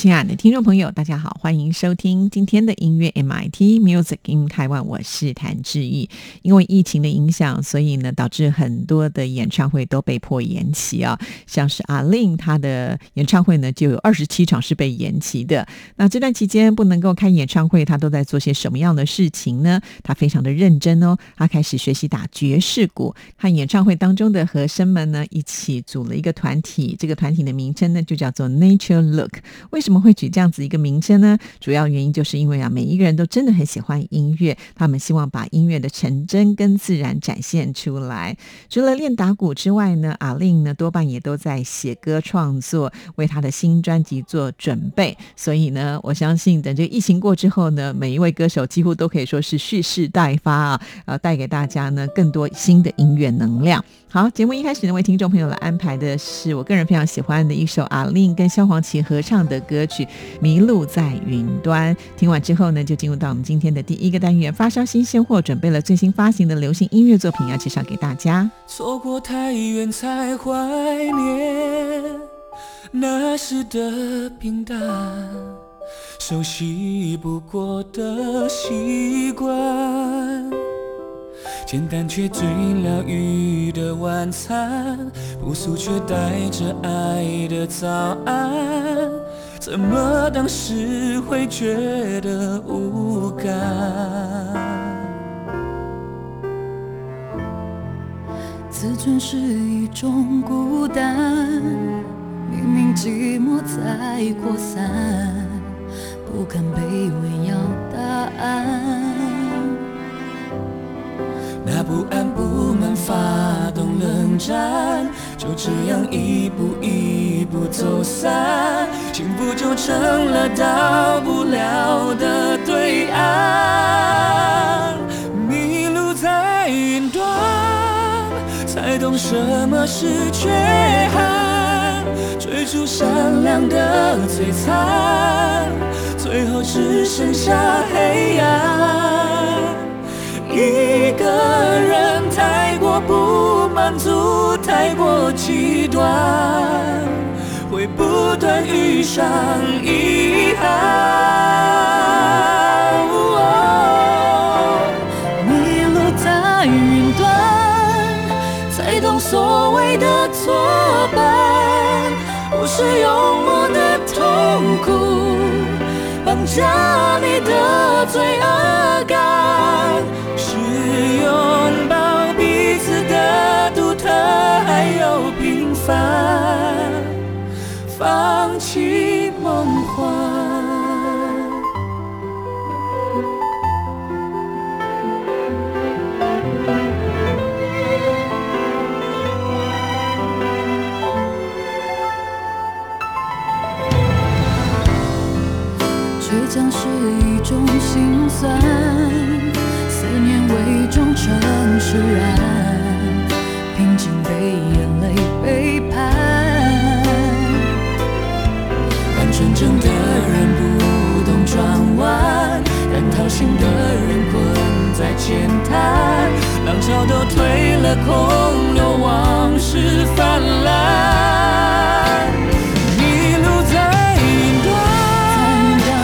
亲爱的听众朋友，大家好，欢迎收听今天的音乐 MIT Music in Taiwan，我是谭志毅。因为疫情的影响，所以呢，导致很多的演唱会都被迫延期啊。像是阿令他的演唱会呢，就有二十七场是被延期的。那这段期间不能够开演唱会，他都在做些什么样的事情呢？他非常的认真哦，他开始学习打爵士鼓，和演唱会当中的和声们呢一起组了一个团体，这个团体的名称呢就叫做 Nature Look。为什什么会取这样子一个名称呢？主要原因就是因为啊，每一个人都真的很喜欢音乐，他们希望把音乐的纯真跟自然展现出来。除了练打鼓之外呢，阿令呢多半也都在写歌创作，为他的新专辑做准备。所以呢，我相信等这个疫情过之后呢，每一位歌手几乎都可以说是蓄势待发啊，呃，带给大家呢更多新的音乐能量。好，节目一开始呢，为听众朋友来安排的是我个人非常喜欢的一首阿令跟萧煌奇合唱的歌歌曲《迷路在云端》。听完之后呢，就进入到我们今天的第一个单元——发烧新鲜货，准备了最新发行的流行音乐作品要介绍给大家。错过太远才怀念那时的平淡，熟悉不过的习惯。简单却最疗愈的晚餐，朴素却带着爱的早安，怎么当时会觉得无感？自尊是一种孤单，明明寂寞在扩散，不敢卑微要答案。那不安不满发动冷战，就这样一步一步走散，幸福就成了到不了的对岸。迷路在云端，才懂什么是缺憾，追逐闪亮的璀璨，最后只剩下黑暗。一个人太过不满足，太过极端，会不断遇上遗憾。哦迷路在云端，才懂所谓的作伴，不是用我的痛苦绑架你的罪恶。拥抱彼此的独特，还有平凡，放弃梦幻。倔强是一种心酸。释然，平静被眼泪背叛。但纯真的人不懂转弯，但掏心的人困在浅滩。浪潮都退了，空留往事泛滥。迷路在云端，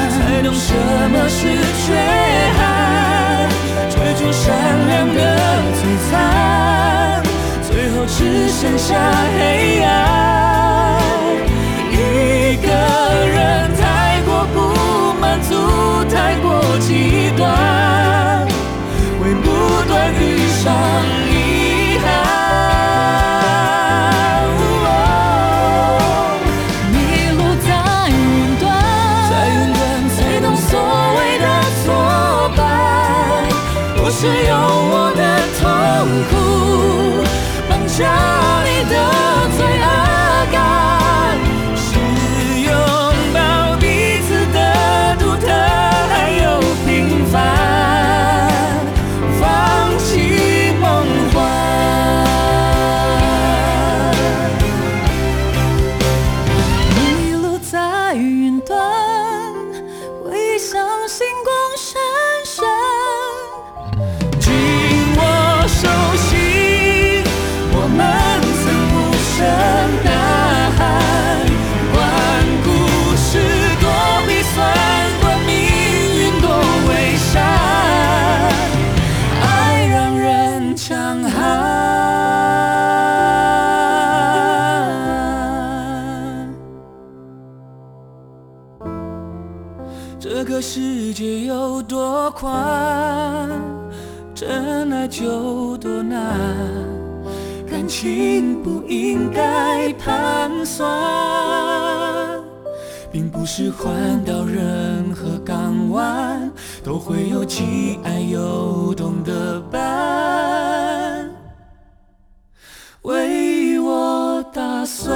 才懂什么是缺憾。追逐善良的璀璨，最后只剩下黑暗。一个人太过不满足，太过极端，会不断遇上遗憾。迷路在云端，在云端才懂所谓的。是用我的绑不应该盘算，并不是换到任何港湾都会有既爱又懂的伴，为我打算。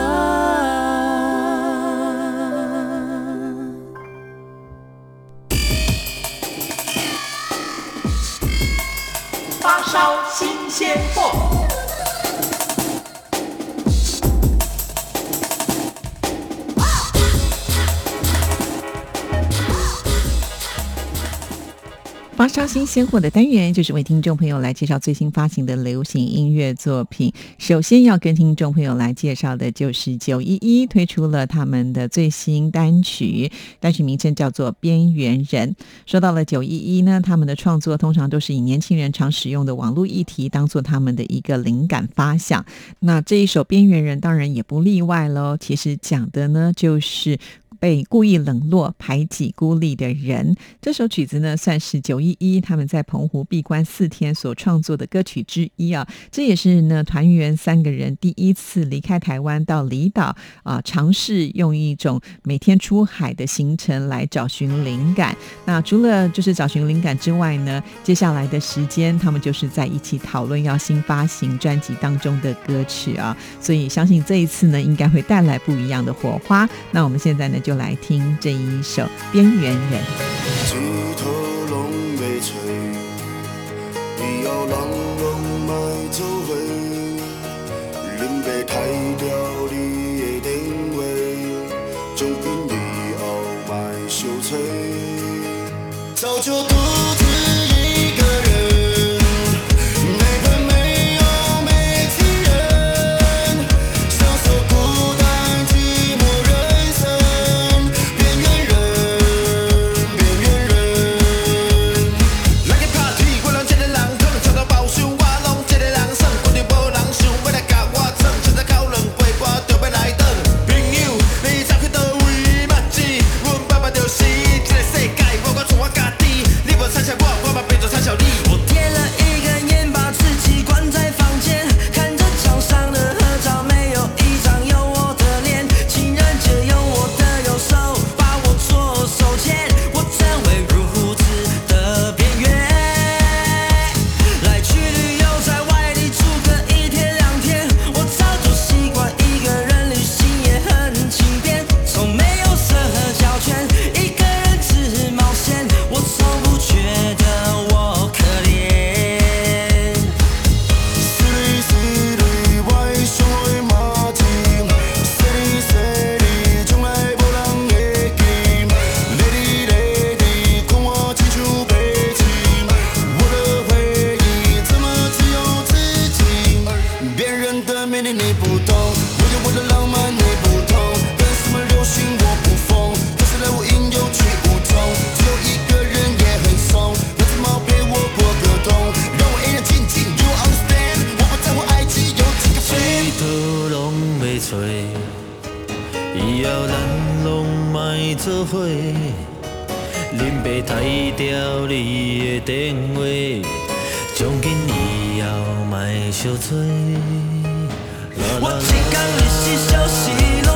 发烧新鲜货。发烧新鲜货的单元，就是为听众朋友来介绍最新发行的流行音乐作品。首先要跟听众朋友来介绍的就是九一一推出了他们的最新单曲，单曲名称叫做《边缘人》。说到了九一一呢，他们的创作通常都是以年轻人常使用的网络议题当做他们的一个灵感发想。那这一首《边缘人》当然也不例外喽。其实讲的呢，就是。被故意冷落、排挤、孤立的人，这首曲子呢，算是九一一他们在澎湖闭关四天所创作的歌曲之一啊。这也是呢团员三个人第一次离开台湾到离岛啊，尝试用一种每天出海的行程来找寻灵感。那除了就是找寻灵感之外呢，接下来的时间他们就是在一起讨论要新发行专辑当中的歌曲啊。所以相信这一次呢，应该会带来不一样的火花。那我们现在呢？就来听这一首《边缘人》。枝头拢袂吹，以后人拢莫做伙。恁爸杀掉我一天日时消息，拢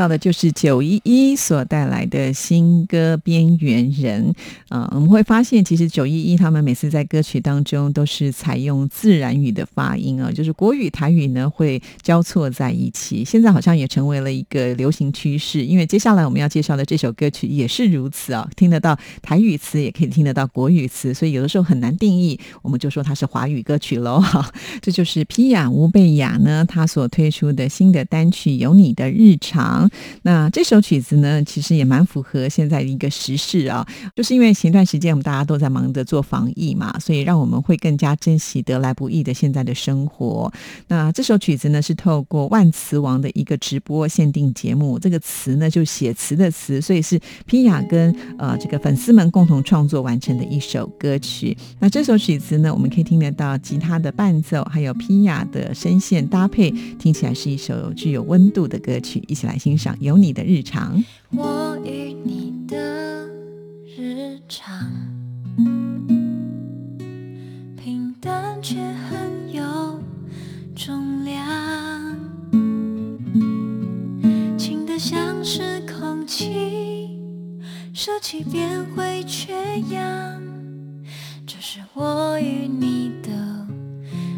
到的就是九一一所带来的新歌《边缘人》啊，我们会发现，其实九一一他们每次在歌曲当中都是采用自然语的发音啊，就是国语、台语呢会交错在一起。现在好像也成为了一个流行趋势，因为接下来我们要介绍的这首歌曲也是如此啊，听得到台语词，也可以听得到国语词，所以有的时候很难定义，我们就说它是华语歌曲喽。哈，这就是皮雅吴贝雅呢，他所推出的新的单曲《有你的日》。常，那这首曲子呢，其实也蛮符合现在的一个时事啊，就是因为前段时间我们大家都在忙着做防疫嘛，所以让我们会更加珍惜得来不易的现在的生活。那这首曲子呢，是透过万磁王的一个直播限定节目，这个词呢就写词的词，所以是皮雅跟呃这个粉丝们共同创作完成的一首歌曲。那这首曲子呢，我们可以听得到吉他的伴奏，还有皮雅的声线搭配，听起来是一首具有温度的歌曲。一起来欣赏有你的日常。我与你的日常，平淡却很有重量，轻得像是空气，舍弃便会缺氧。这是我与你的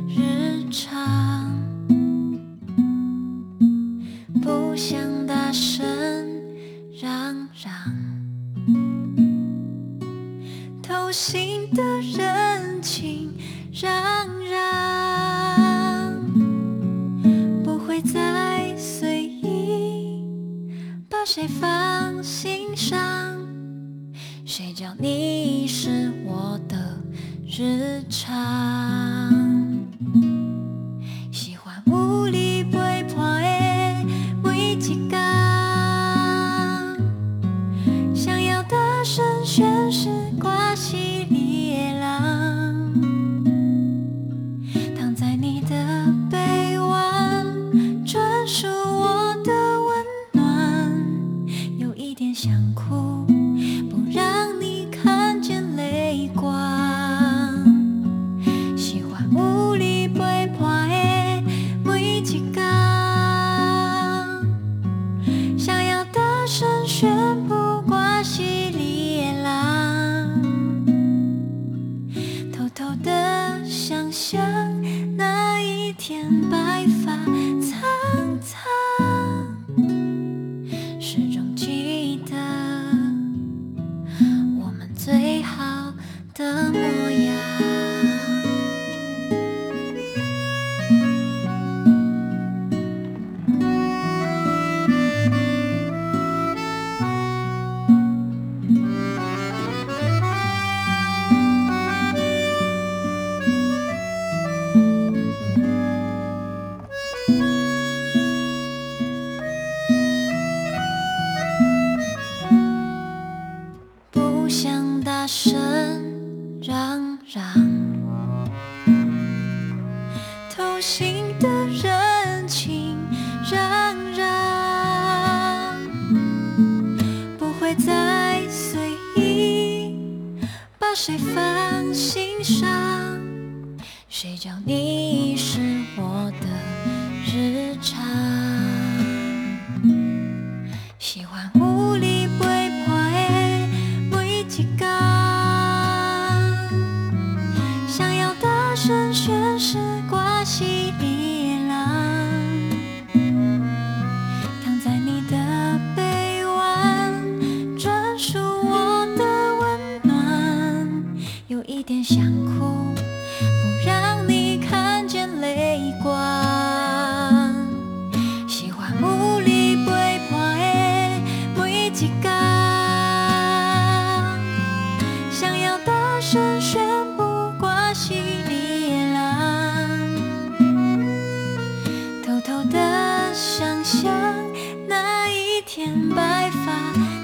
日常。不想大声嚷嚷，偷心的人情攘攘，不会再随意把谁放心上。谁叫你是我的日常？想象那一天白发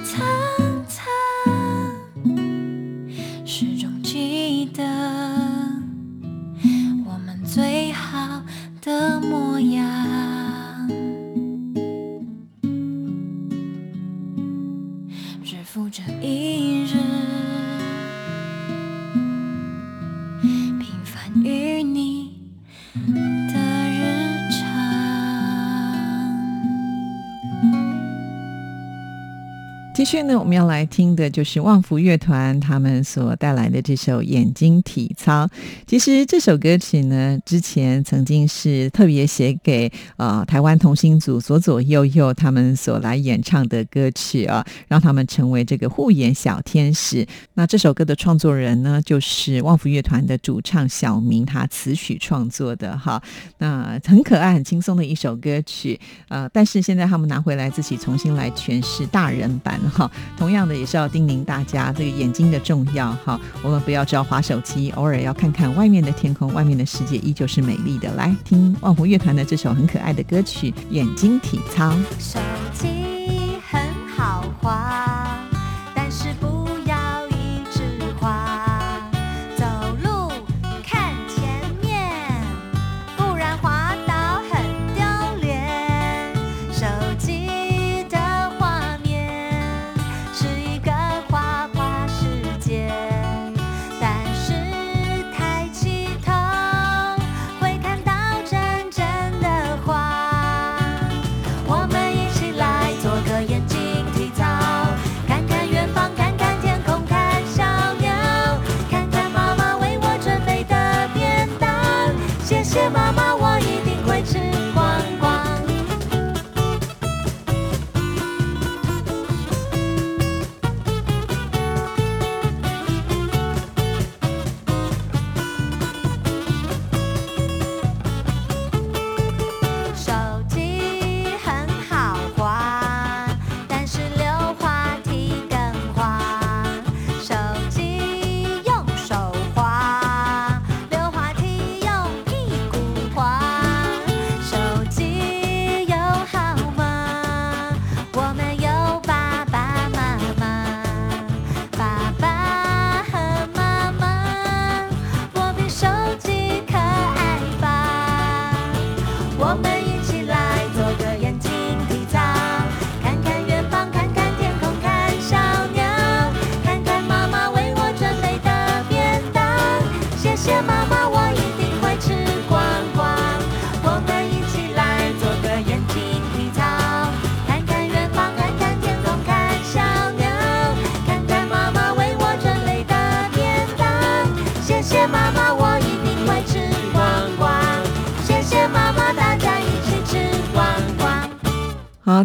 续呢，我们要来听的就是旺福乐团他们所带来的这首《眼睛体操》。其实这首歌曲呢，之前曾经是特别写给呃台湾童星组左左右右他们所来演唱的歌曲啊，让他们成为这个护眼小天使。那这首歌的创作人呢，就是旺福乐团的主唱小明，他词曲创作的哈。那很可爱、很轻松的一首歌曲，呃，但是现在他们拿回来自己重新来诠释大人版。好，同样的也是要叮咛大家，这个眼睛的重要。哈，我们不要只要划手机，偶尔要看看外面的天空，外面的世界依旧是美丽的。来听万湖乐团的这首很可爱的歌曲《眼睛体操》。手机很好滑。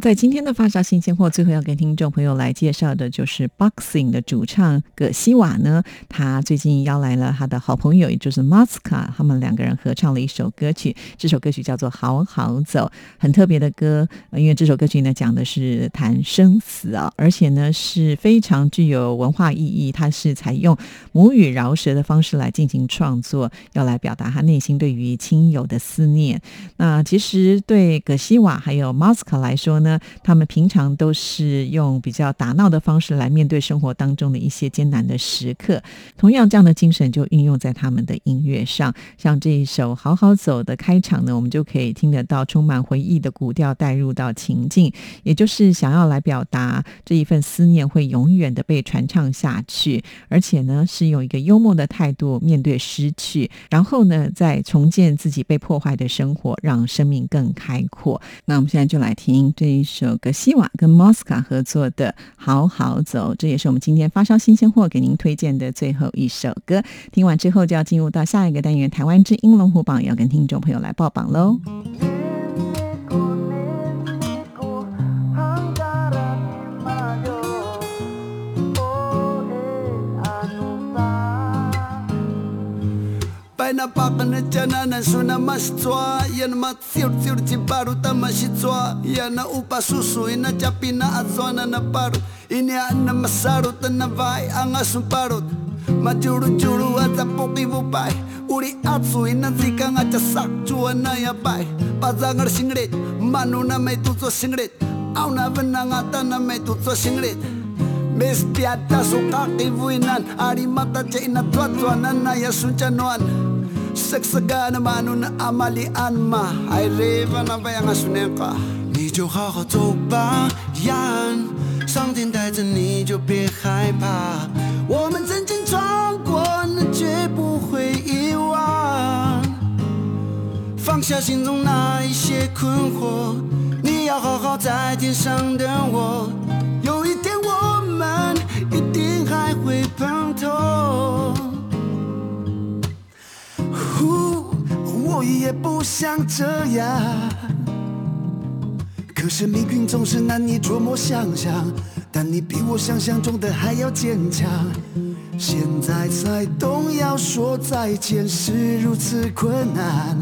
在今天的发烧新鲜货，最后要跟听众朋友来介绍的就是 Boxing 的主唱葛西瓦呢。他最近邀来了他的好朋友，也就是 Masca，他们两个人合唱了一首歌曲。这首歌曲叫做《好好走》，很特别的歌。因为这首歌曲呢，讲的是谈生死啊，而且呢是非常具有文化意义。他是采用母语饶舌的方式来进行创作，要来表达他内心对于亲友的思念。那其实对葛西瓦还有 Masca 来说，呢，他们平常都是用比较打闹的方式来面对生活当中的一些艰难的时刻。同样，这样的精神就运用在他们的音乐上。像这一首《好好走》的开场呢，我们就可以听得到充满回忆的古调带入到情境，也就是想要来表达这一份思念会永远的被传唱下去，而且呢，是用一个幽默的态度面对失去，然后呢，再重建自己被破坏的生活，让生命更开阔。那我们现在就来听。这首格西瓦跟莫斯卡合作的《好好走》，这也是我们今天发烧新鲜货给您推荐的最后一首歌。听完之后，就要进入到下一个单元——台湾之音龙虎榜，要跟听众朋友来报榜喽。na pakana e chana na suna mas tswa. Ya na matsir tsir ti baru ta mas tswa. Ya na ina chapina azona na paru. Ini ana masaru ta na anga sun paru. Ma churu churu pai. Uri atsu ina zika nga cha ya pai. Pazangar singret manu na me tu tso singret. Au na vena nga ta na me tu tso singret. Mes piata su kaki Ari mata cina tua tua nana ya sunca Saksaga na manu na amalian ma ba yung asunin ka? 你就好好走吧，燕。上天带着你就别害怕，我们曾经闯过，那绝不会遗忘。放下心中那一些困惑，你要好好在天上等我。有一天我们一定还会碰头。不想这样。可是命运总是难以捉摸想象，但你比我想象中的还要坚强。现在才懂，要说再见是如此困难。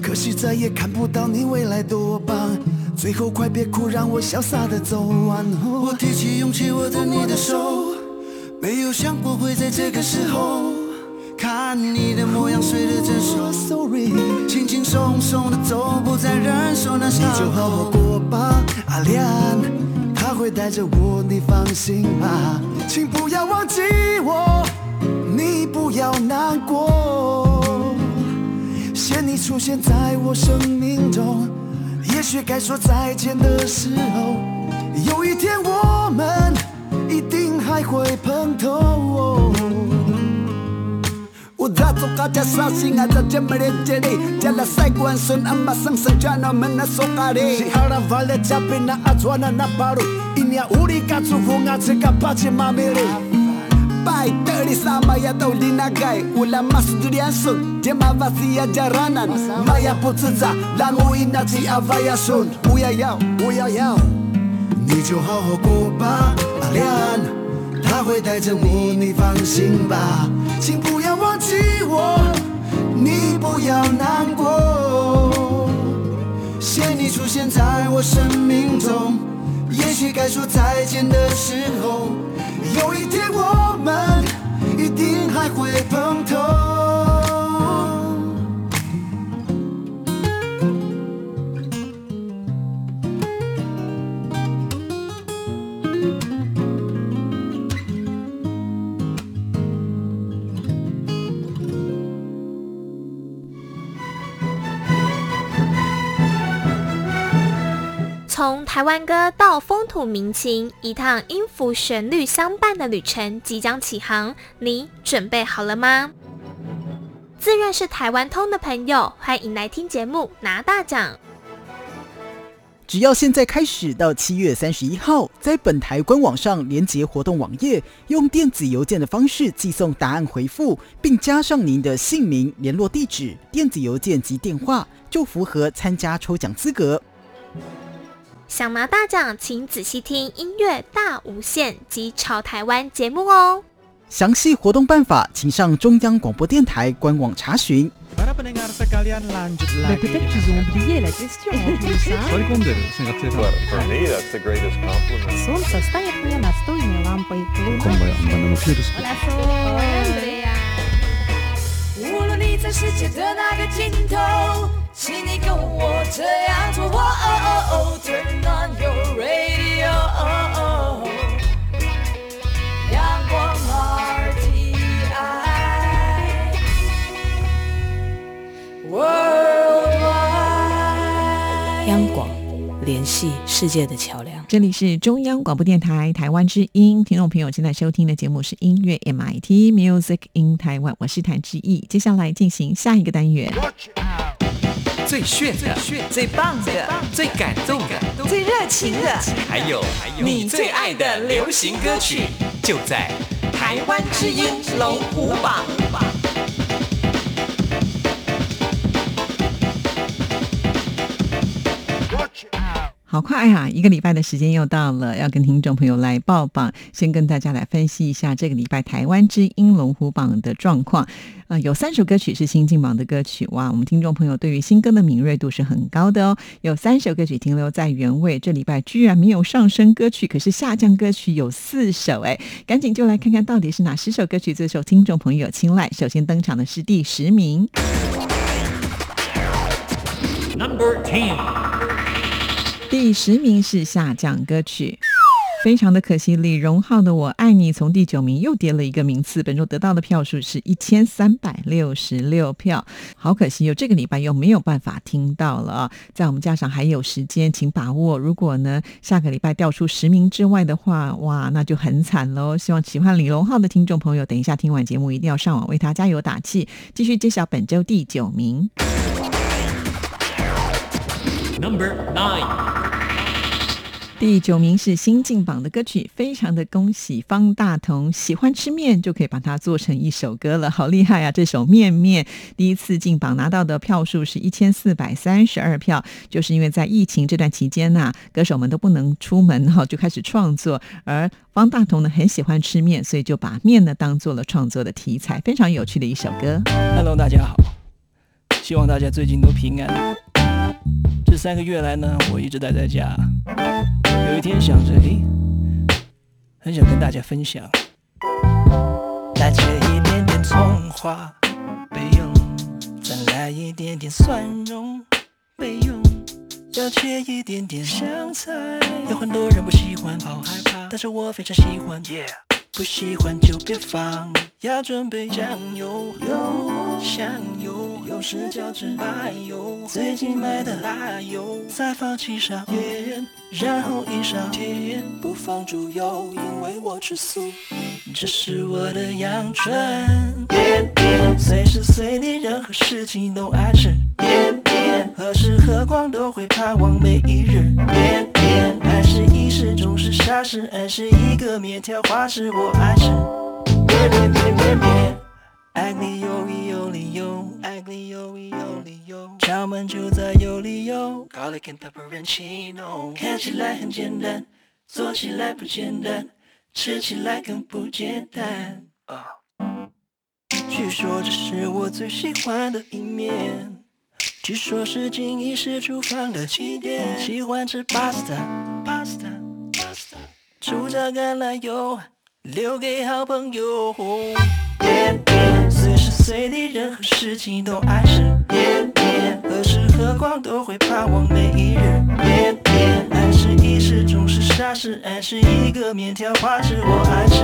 可惜再也看不到你未来多棒，最后快别哭，让我潇洒的走完。我提起勇气，握着你的手，没有想过会在这个时候。看你的模样，睡得真熟，sorry，轻轻松松的走，不再忍受那伤。你就好好过吧，阿莲，他会带着我，你放心吧。请不要忘记我，你不要难过。谢你出现在我生命中，也许该说再见的时候，有一天我们一定还会碰头。Udato kaca sasing ada jemere jere Jala saiguan sun amba sang sang jana mena sokare Si hara vale chape na azwana na paru Inya uri katsu funga tsika pache mamere Pai teri sama ya tau linagai Ula masu durian sun Jema vasia jaranan Maya putsuza Langu inachi avaya sun Uya yao, uya yao 你就好好过吧，阿莲。他会带着我，你放心吧，请不要忘记我，你不要难过。谢你出现在我生命中，也许该说再见的时候，有一天我们一定还会碰头。从台湾歌到风土民情，一趟音符旋律相伴的旅程即将起航，你准备好了吗？自认是台湾通的朋友，欢迎来听节目拿大奖。只要现在开始到七月三十一号，在本台官网上连接活动网页，用电子邮件的方式寄送答案回复，并加上您的姓名、联络地址、电子邮件及电话，就符合参加抽奖资格。想拿大奖，请仔细听《音乐大无限》及《潮台湾》节目哦。详细活动办法，请上中央广播电台官网查询。在世界的那个尽头，请你跟我这样做。Turn on your radio，阳光 RTI 联系世界的桥梁。这里是中央广播电台台湾之音，听众朋友现在收听的节目是音乐 MIT Music in Taiwan，我是谭志毅。接下来进行下一个单元。最炫的、最棒的、最感动的、最热情的，还有你最爱的流行歌曲，就在台湾之音龙虎榜。好快啊！一个礼拜的时间又到了，要跟听众朋友来报榜。先跟大家来分析一下这个礼拜台湾之音龙虎榜的状况。呃，有三首歌曲是新进榜的歌曲，哇！我们听众朋友对于新歌的敏锐度是很高的哦。有三首歌曲停留在原位，这礼拜居然没有上升歌曲，可是下降歌曲有四首，哎，赶紧就来看看到底是哪十首歌曲最受听众朋友青睐。首先登场的是第十名，Number Ten。第十名是下降歌曲，非常的可惜。李荣浩的《我爱你》从第九名又跌了一个名次，本周得到的票数是一千三百六十六票，好可惜，有这个礼拜又没有办法听到了。在我们加上还有时间，请把握。如果呢下个礼拜掉出十名之外的话，哇，那就很惨喽。希望喜欢李荣浩的听众朋友，等一下听完节目一定要上网为他加油打气。继续揭晓本周第九名，Number Nine。第九名是新进榜的歌曲，非常的恭喜方大同，喜欢吃面就可以把它做成一首歌了，好厉害啊！这首《面面》第一次进榜拿到的票数是一千四百三十二票，就是因为在疫情这段期间呐，歌手们都不能出门哈，就开始创作，而方大同呢很喜欢吃面，所以就把面呢当做了创作的题材，非常有趣的一首歌。Hello，大家好，希望大家最近都平安。这三个月来呢，我一直待在家。有一天想着，诶，很想跟大家分享。来切一点点葱花备用，再来一点点蒜蓉备用，要切一点点香菜。有很多人不喜欢，好害怕，但是我非常喜欢。不喜欢就别放，要准备酱油、香油，有时叫芝麻油，最近买的辣油，再放七勺盐，然后一勺甜，不放猪油，因为我吃素，这是我的阳春。点点，随时随地任何事情都爱吃。点点，何时何况都会盼望每一日。点点，爱是一时，总是傻事，爱是一个面条花式，我爱吃。爱你有理有理由，爱你有理有理由，敲门就在有理由。Garlic and pepperoncino，看起来很简单，做起来不简单，吃起来更不简单。据说这是我最喜欢的一面，据说是经一是厨房的起点。喜欢吃 pasta，pasta，pasta，主炸橄榄油留给好朋友。点点，随地任何事情都爱吃。点点，何时何况都会盼望每一日。点点，爱是一时，总是傻事，爱是一个面条花式，我爱吃。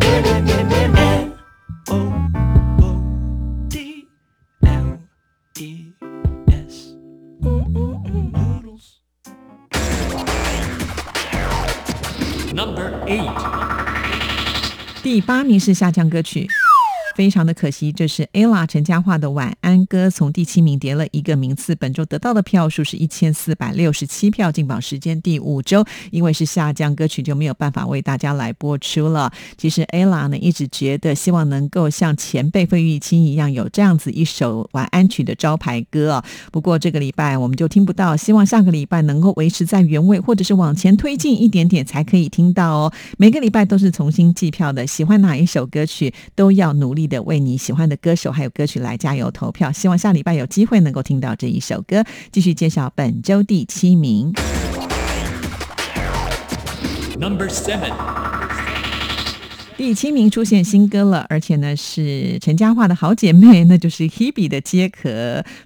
面面面面面，O O D L E S，嗯嗯嗯，noodles。Number eight，第八名是下降歌曲。非常的可惜，这是 ella 陈嘉桦的晚安歌，从第七名跌了一个名次。本周得到的票数是一千四百六十七票，进榜时间第五周，因为是下降歌曲，就没有办法为大家来播出了。其实 ella 呢一直觉得希望能够像前辈费玉清一样，有这样子一首晚安曲的招牌歌。不过这个礼拜我们就听不到，希望下个礼拜能够维持在原位，或者是往前推进一点点才可以听到哦。每个礼拜都是重新计票的，喜欢哪一首歌曲都要努力的为你喜欢的歌手还有歌曲来加油投票。希望下礼拜有机会能够听到这一首歌。继续介绍本周第七名。Number seven，第七名出现新歌了，而且呢是陈嘉桦的好姐妹，那就是 Hebe 的《接壳》，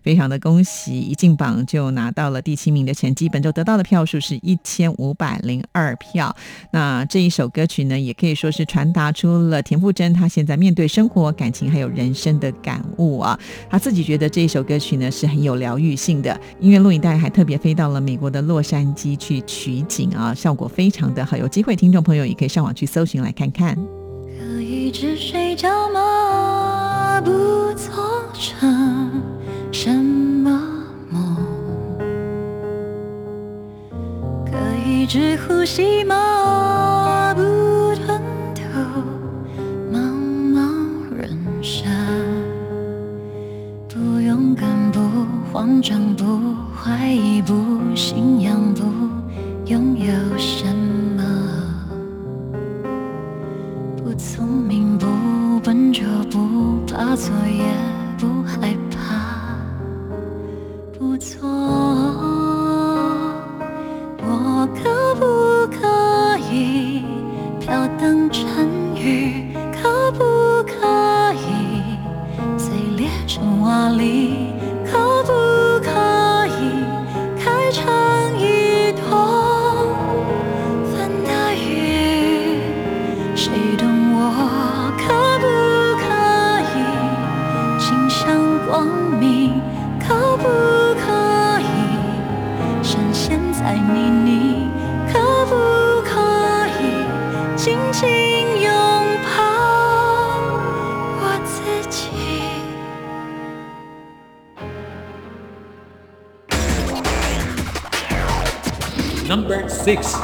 非常的恭喜，一进榜就拿到了第七名的成绩。本周得到的票数是一千五百零二票。那这一首歌曲呢，也可以说是传达出了田馥甄她现在面对生活、感情还有人生的感悟啊。她自己觉得这一首歌曲呢是很有疗愈性的。音乐录影带还特别飞到了美国的洛杉矶去取景啊，效果非常的好。有机会，听众朋友也可以上网去搜寻来看看。一直睡觉吗？不做成什么梦？可以只呼吸吗？不吞吐茫茫人生。不勇敢，不慌张，不怀疑，不信仰，不 Number six。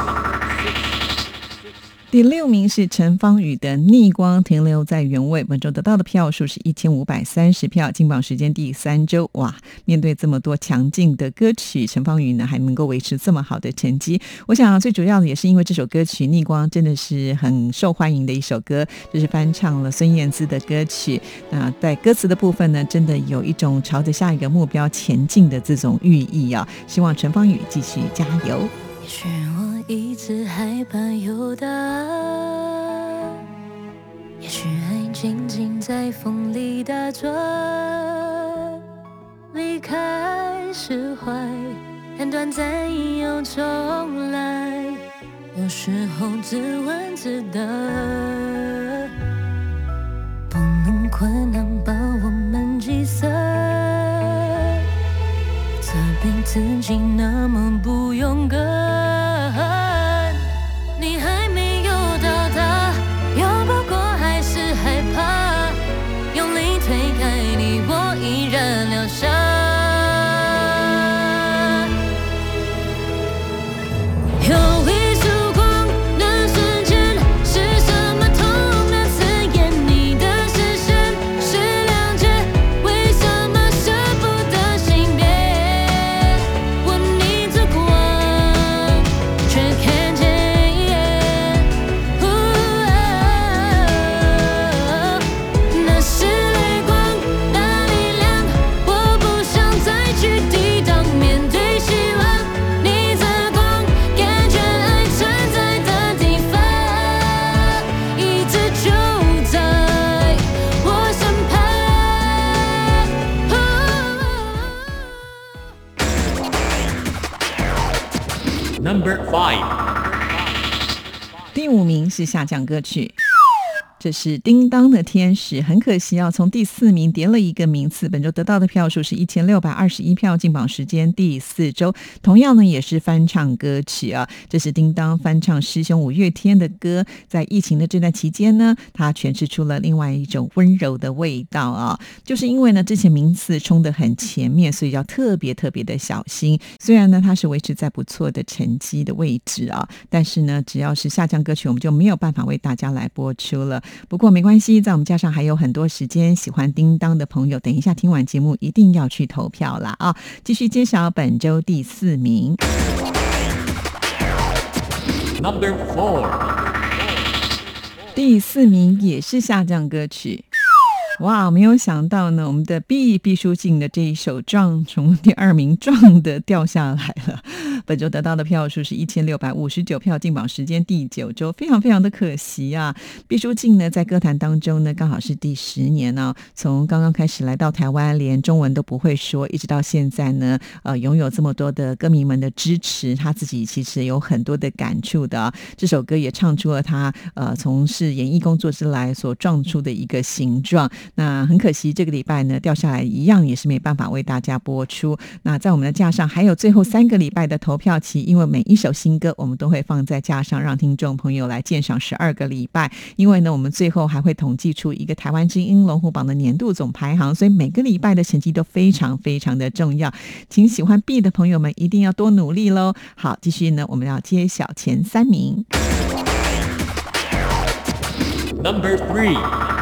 第六名是陈芳宇的《逆光》，停留在原位。本周得到的票数是一千五百三十票，进榜时间第三周。哇，面对这么多强劲的歌曲，陈芳宇呢还能够维持这么好的成绩，我想最主要的也是因为这首歌曲《逆光》真的是很受欢迎的一首歌，这是翻唱了孙燕姿的歌曲。那在歌词的部分呢，真的有一种朝着下一个目标前进的这种寓意啊！希望陈芳宇继续加油。也许我一直害怕有答案，也许爱静静在风里打转。离开释怀，很短暂又重来，有时候自问自答，不能困难把我们曾经那么不勇敢，下降歌曲。这是叮当的天使，很可惜啊，从第四名跌了一个名次。本周得到的票数是一千六百二十一票，进榜时间第四周，同样呢也是翻唱歌曲啊。这是叮当翻唱师兄五月天的歌，在疫情的这段期间呢，他诠释出了另外一种温柔的味道啊。就是因为呢之前名次冲得很前面，所以要特别特别的小心。虽然呢他是维持在不错的成绩的位置啊，但是呢只要是下降歌曲，我们就没有办法为大家来播出了。不过没关系，在我们加上还有很多时间，喜欢叮当的朋友，等一下听完节目一定要去投票啦啊！继续揭晓本周第四名。Number four。第四名也是下降歌曲。哇，没有想到呢，我们的毕毕书尽的这一首《撞》从第二名撞的掉下来了。本周得到的票数是一千六百五十九票，进榜时间第九周，非常非常的可惜啊！毕书尽呢，在歌坛当中呢，刚好是第十年呢、从刚刚开始来到台湾，连中文都不会说，一直到现在呢，呃，拥有这么多的歌迷们的支持，他自己其实有很多的感触的、这首歌也唱出了他呃从事演艺工作之来所撞出的一个形状。那很可惜，这个礼拜呢掉下来一样也是没办法为大家播出。那在我们的架上还有最后三个礼拜的投票期，因为每一首新歌我们都会放在架上，让听众朋友来鉴赏十二个礼拜。因为呢，我们最后还会统计出一个台湾之音龙虎榜的年度总排行，所以每个礼拜的成绩都非常非常的重要。请喜欢 B 的朋友们一定要多努力喽！好，继续呢，我们要揭晓前三名。Number three。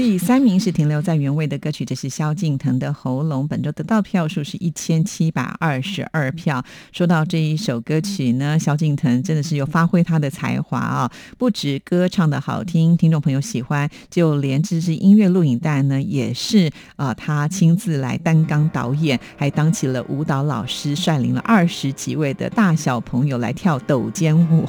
第三名是停留在原位的歌曲，这是萧敬腾的《喉咙》。本周得到票数是一千七百二十二票。说到这一首歌曲呢，萧敬腾真的是有发挥他的才华啊！不止歌唱的好听，听众朋友喜欢，就连这支音乐录影带呢，也是呃他亲自来担纲导演，还当起了舞蹈老师，率领了二十几位的大小朋友来跳抖肩舞！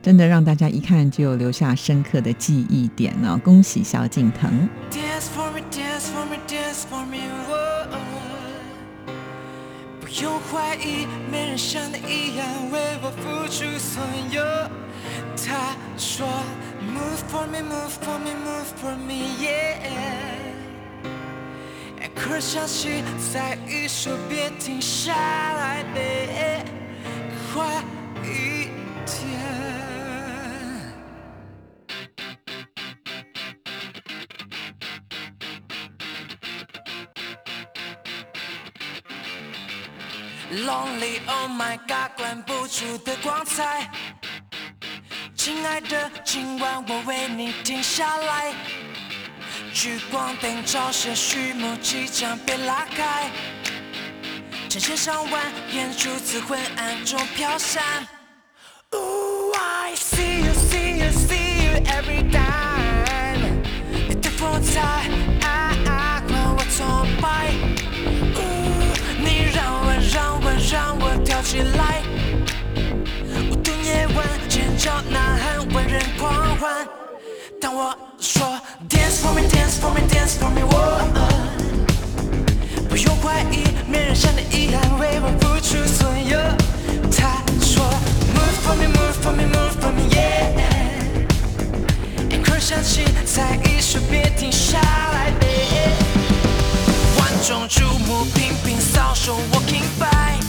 真的让大家一看就留下深刻的记忆点呢、恭喜萧敬腾！Dance for me, dance for me, dance for me，我不用怀疑，没人像你一样为我付出所有。他说，Move for me, move for me, move for me, yeah。可相信再一首，别停下来，别怀疑 Lonely, oh my god，关不住的光彩。亲爱的，今晚我为你停下来。聚光灯照射序幕即将被拉开，成千上万眼珠子昏暗中飘散。Ooh, I see you, see you, see you every time。你的风采，起来。无度夜晚，尖叫呐喊，万人狂欢。当我说 Dance for me, dance for me, dance for me，我不用怀疑，没人像你一样为我付出所有。他说 Move for me, move for me, move for me, yeah。音乐响起，再一首别停下来，baby。万众瞩目，频频扫手，Walking by，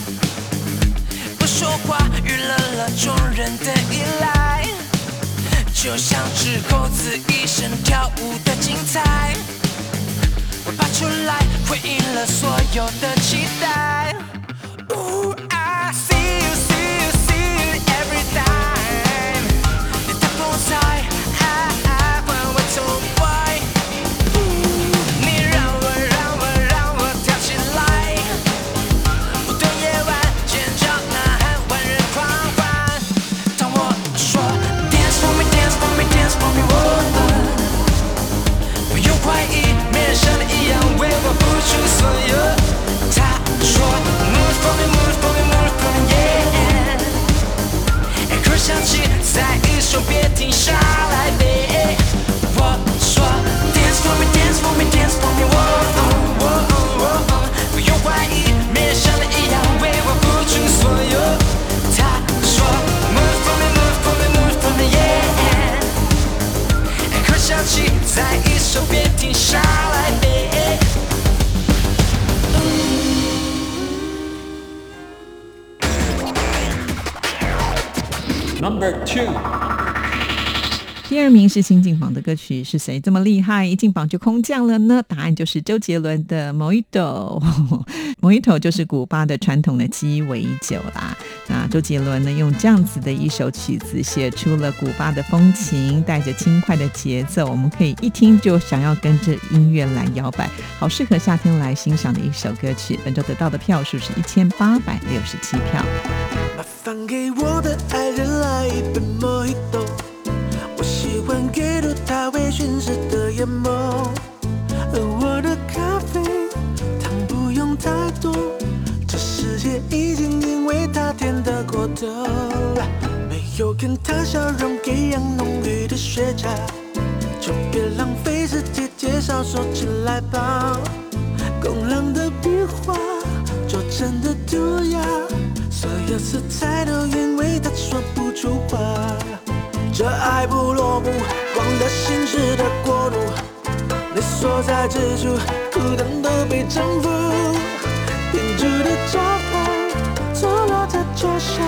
说话，娱乐了众人的依赖。就像只猴子一生跳舞的精彩，我爬出来回应了所有的期待。再一首别停下来，baby。我说 Dance for me, dance for me, dance for me，我不用怀疑，没人像你一样为我付出所有。他说 Move for me, move for me, move for me, yeah。音乐响起，再一首别停下来第二名是新进榜的歌曲，是谁这么厉害，一进榜就空降了呢？答案就是周杰伦的《Mojito》Moito 就是古巴的传统的鸡尾酒啦。那周杰伦呢，用这样子的一首曲子，写出了古巴的风情，带着轻快的节奏，我们可以一听就想要跟着音乐来摇摆，好适合夏天来欣赏的一首歌曲。本周得到的票数是一千八百六十七票。麻烦给我的爱人来一杯 Mojito，我喜欢给入它微醺时的眼眸，而我的咖啡糖不用太多，这世界已经因为它甜得过头，没有跟他笑容一样浓郁的雪茄，就别浪费时间介绍，说起来吧，工郎的笔画拙真的涂鸦。所有色彩都因为他说不出话。这爱不落幕，光的心事的国度，你所在之处，孤单都被征服。编织的招牌，错落在脚下，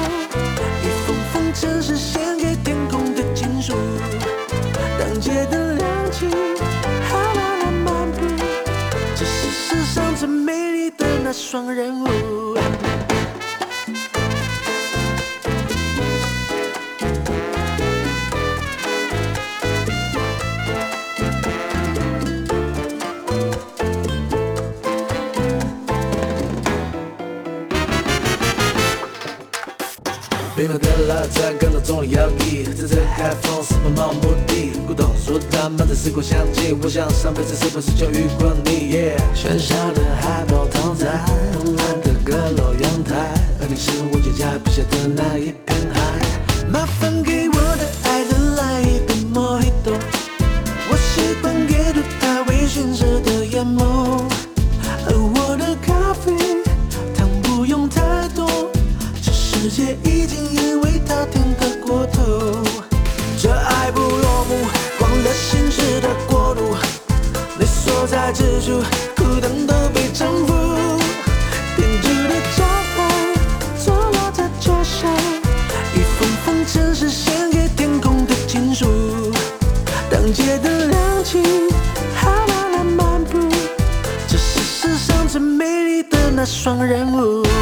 一封封城市献给天空的情书。当街的亮起，好慢慢漫步，这是世上最美丽的那双人舞。冰冷的拉赞感到中了摇曳，这在海风是奔忙目的，古董书摊，满载时光香气，我想上辈子是不是就遇过你？喧嚣的海报躺在慵懒的阁楼阳台，而你是我脚下笔下的那一双人舞。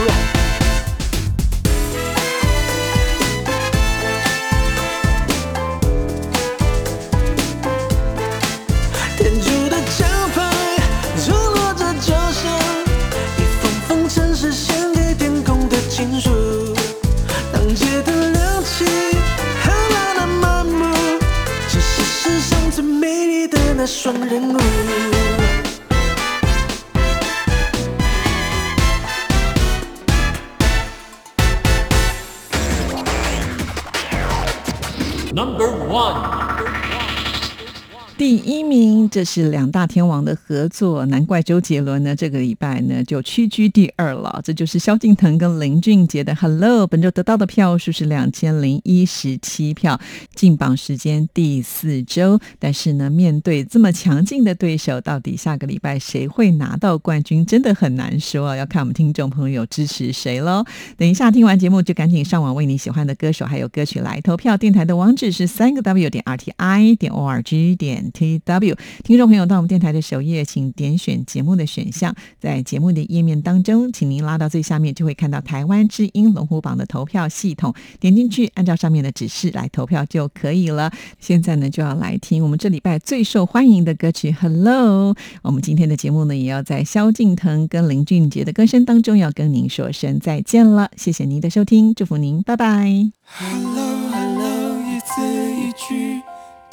这是两大天王的合作，难怪周杰伦呢这个礼拜呢就屈居第二了。这就是萧敬腾跟林俊杰的 Hello，本周得到的票数是两千零一十七票，进榜时间第四周。但是呢，面对这么强劲的对手，到底下个礼拜谁会拿到冠军，真的很难说，要看我们听众朋友支持谁喽。等一下听完节目，就赶紧上网为你喜欢的歌手还有歌曲来投票。电台的网址是三个 W 点 R T I 点 O R G 点。T W，听众朋友到我们电台的首页，请点选节目的选项，在节目的页面当中，请您拉到最下面，就会看到台湾之音龙虎榜的投票系统，点进去，按照上面的指示来投票就可以了。现在呢，就要来听我们这礼拜最受欢迎的歌曲《Hello》。我们今天的节目呢，也要在萧敬腾跟林俊杰的歌声当中，要跟您说声再见了。谢谢您的收听，祝福您，拜拜。Hello Hello，一字一句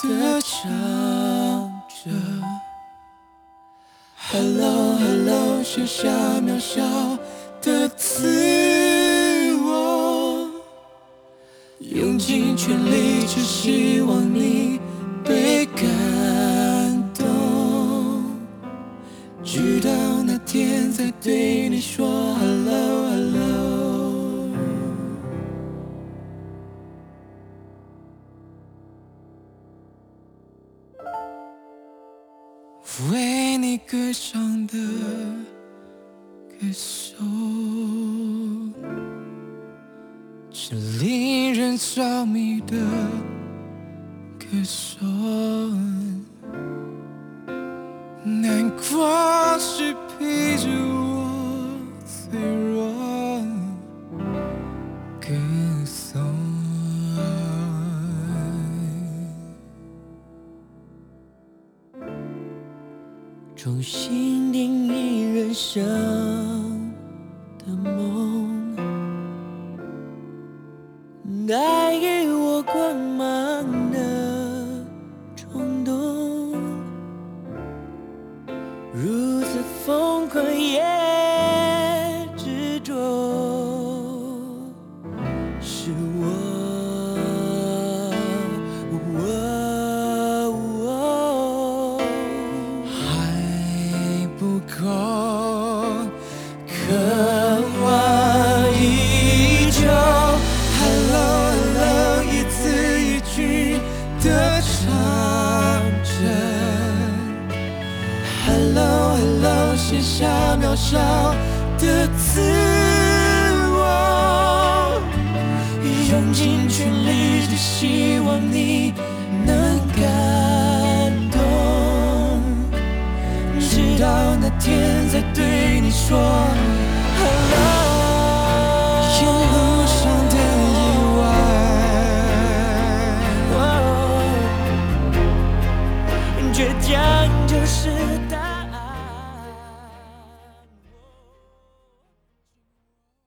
的唱。Hello Hello，写下渺小的自我，用尽全力，只希望你被感动。直到那天，再对你说 Hello Hello。为你歌唱的歌手，是令人着迷的歌手。难过是陪着我脆弱重新定义人生